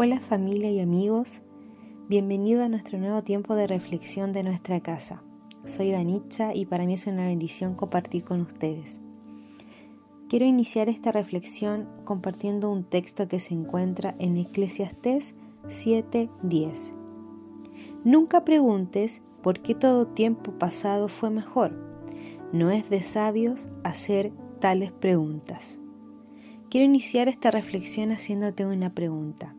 Hola familia y amigos, bienvenido a nuestro nuevo tiempo de reflexión de nuestra casa. Soy Danitza y para mí es una bendición compartir con ustedes. Quiero iniciar esta reflexión compartiendo un texto que se encuentra en Eclesiastés 7:10. Nunca preguntes por qué todo tiempo pasado fue mejor. No es de sabios hacer tales preguntas. Quiero iniciar esta reflexión haciéndote una pregunta.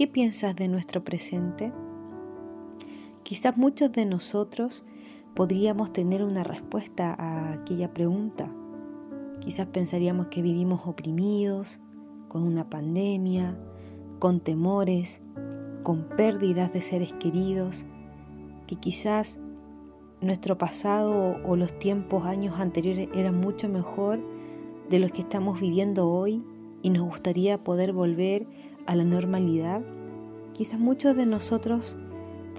¿Qué piensas de nuestro presente? Quizás muchos de nosotros podríamos tener una respuesta a aquella pregunta. Quizás pensaríamos que vivimos oprimidos, con una pandemia, con temores, con pérdidas de seres queridos, que quizás nuestro pasado o los tiempos, años anteriores eran mucho mejor de los que estamos viviendo hoy y nos gustaría poder volver a la normalidad, quizás muchos de nosotros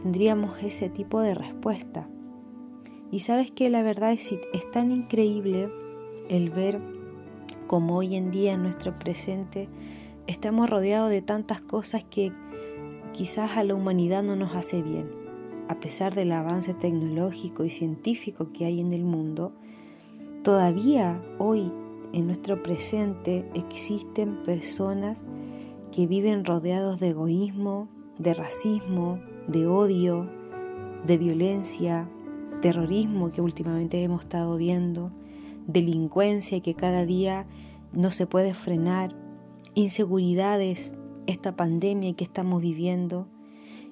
tendríamos ese tipo de respuesta. Y sabes que la verdad es, es tan increíble el ver cómo hoy en día en nuestro presente estamos rodeados de tantas cosas que quizás a la humanidad no nos hace bien. A pesar del avance tecnológico y científico que hay en el mundo, todavía hoy en nuestro presente existen personas que viven rodeados de egoísmo, de racismo, de odio, de violencia, terrorismo que últimamente hemos estado viendo, delincuencia que cada día no se puede frenar, inseguridades, esta pandemia que estamos viviendo.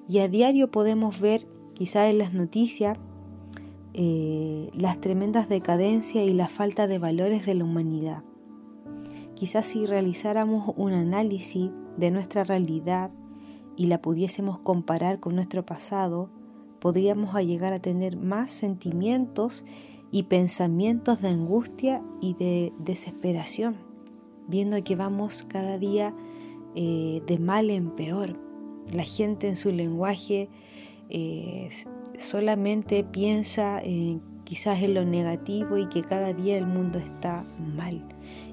Y a diario podemos ver, quizá en las noticias, eh, las tremendas decadencias y la falta de valores de la humanidad. Quizás si realizáramos un análisis de nuestra realidad y la pudiésemos comparar con nuestro pasado, podríamos llegar a tener más sentimientos y pensamientos de angustia y de desesperación, viendo que vamos cada día eh, de mal en peor. La gente en su lenguaje eh, solamente piensa quizás en lo negativo y que cada día el mundo está mal.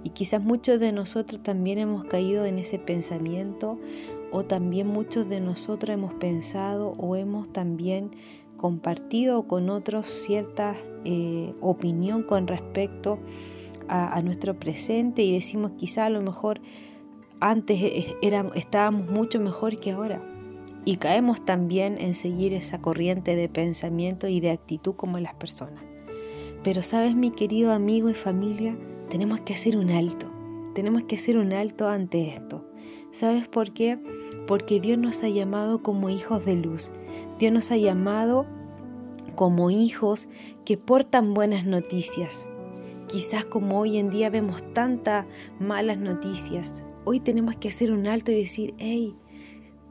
Y quizás muchos de nosotros también hemos caído en ese pensamiento o también muchos de nosotros hemos pensado o hemos también compartido con otros cierta eh, opinión con respecto a, nuestro presente y decimos quizá a lo mejor antes era, estábamos mucho mejor que ahora. Y caemos también en seguir esa corriente de pensamiento y de actitud como las personas. Pero sabes mi querido amigo y familia, tenemos que hacer un alto. Tenemos que hacer un alto ante esto. ¿Sabes por qué? Porque Dios nos ha llamado como hijos de luz. Dios nos ha llamado como hijos que portan buenas noticias. Quizás como hoy en día vemos tantas malas noticias, hoy tenemos que hacer un alto y decir, hey,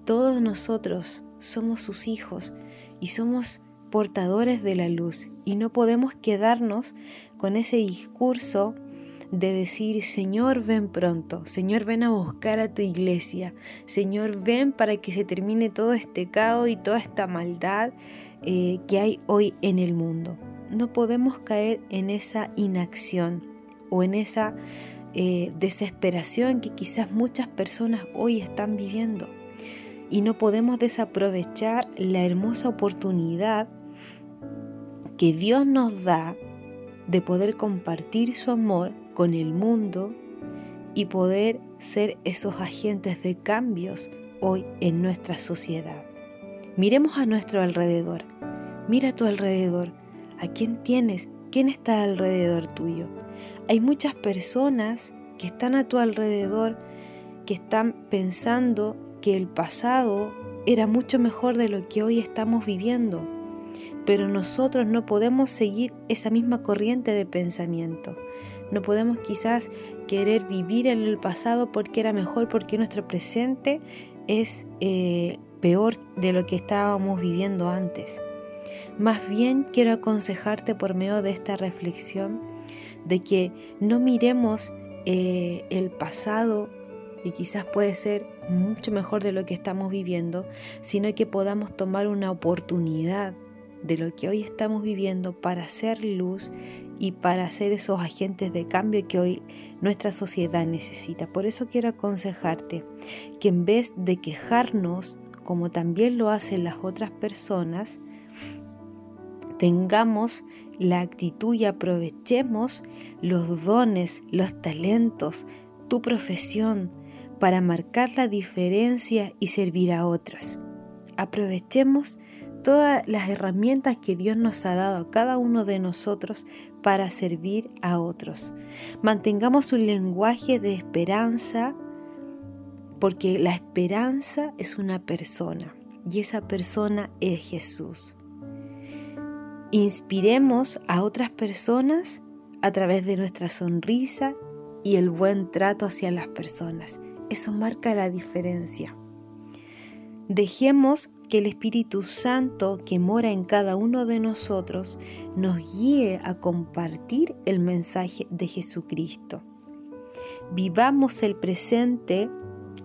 todos nosotros somos sus hijos y somos portadores de la luz y no podemos quedarnos con ese discurso de decir, Señor, ven pronto, Señor, ven a buscar a tu iglesia, Señor, ven para que se termine todo este caos y toda esta maldad eh, que hay hoy en el mundo. No podemos caer en esa inacción o en esa eh, desesperación que quizás muchas personas hoy están viviendo. Y no podemos desaprovechar la hermosa oportunidad que Dios nos da de poder compartir su amor con el mundo y poder ser esos agentes de cambios hoy en nuestra sociedad. Miremos a nuestro alrededor. Mira a tu alrededor. ¿A quién tienes? ¿Quién está alrededor tuyo? Hay muchas personas que están a tu alrededor que están pensando que el pasado era mucho mejor de lo que hoy estamos viviendo pero nosotros no podemos seguir esa misma corriente de pensamiento. No podemos quizás querer vivir en el pasado porque era mejor, porque nuestro presente es eh, peor de lo que estábamos viviendo antes. Más bien quiero aconsejarte por medio de esta reflexión de que no miremos eh, el pasado y quizás puede ser mucho mejor de lo que estamos viviendo, sino que podamos tomar una oportunidad de lo que hoy estamos viviendo para hacer luz y para ser esos agentes de cambio que hoy nuestra sociedad necesita. Por eso quiero aconsejarte que en vez de quejarnos, como también lo hacen las otras personas, tengamos la actitud y aprovechemos los dones, los talentos, tu profesión para marcar la diferencia y servir a otros. Aprovechemos todas las herramientas que Dios nos ha dado a cada uno de nosotros para servir a otros. Mantengamos un lenguaje de esperanza porque la esperanza es una persona y esa persona es Jesús. Inspiremos a otras personas a través de nuestra sonrisa y el buen trato hacia las personas. Eso marca la diferencia. Dejemos que el Espíritu Santo que mora en cada uno de nosotros nos guíe a compartir el mensaje de Jesucristo. Vivamos el presente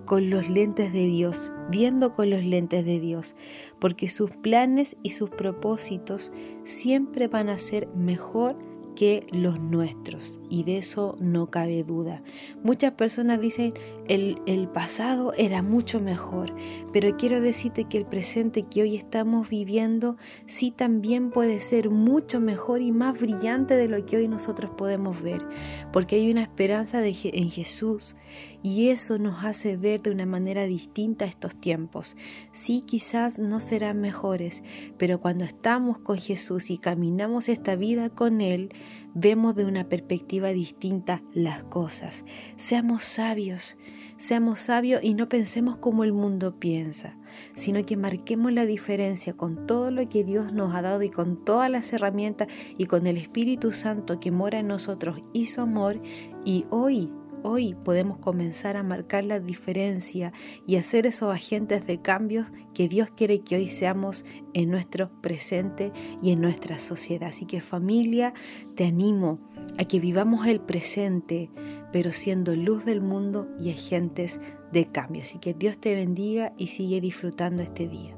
con los lentes de Dios, viendo con los lentes de Dios, porque sus planes y sus propósitos siempre van a ser mejor que los nuestros y de eso no cabe duda. Muchas personas dicen el, pasado era mucho mejor, pero quiero decirte que el presente que hoy estamos viviendo sí también puede ser mucho mejor y más brillante de lo que hoy nosotros podemos ver, porque hay una esperanza en Jesús y eso nos hace ver de una manera distinta estos tiempos. Sí, quizás no serán mejores, pero cuando estamos con Jesús y caminamos esta vida con Él, vemos de una perspectiva distinta las cosas. Seamos sabios, seamos sabios y no pensemos como el mundo piensa, sino que marquemos la diferencia con todo lo que Dios nos ha dado y con todas las herramientas y con el Espíritu Santo que mora en nosotros y su amor y hoy Hoy podemos comenzar a marcar la diferencia y hacer esos agentes de cambios que Dios quiere que hoy seamos en nuestro presente y en nuestra sociedad. Así que familia, te animo a que vivamos el presente, pero siendo luz del mundo y agentes de cambio. Así que Dios te bendiga y sigue disfrutando este día.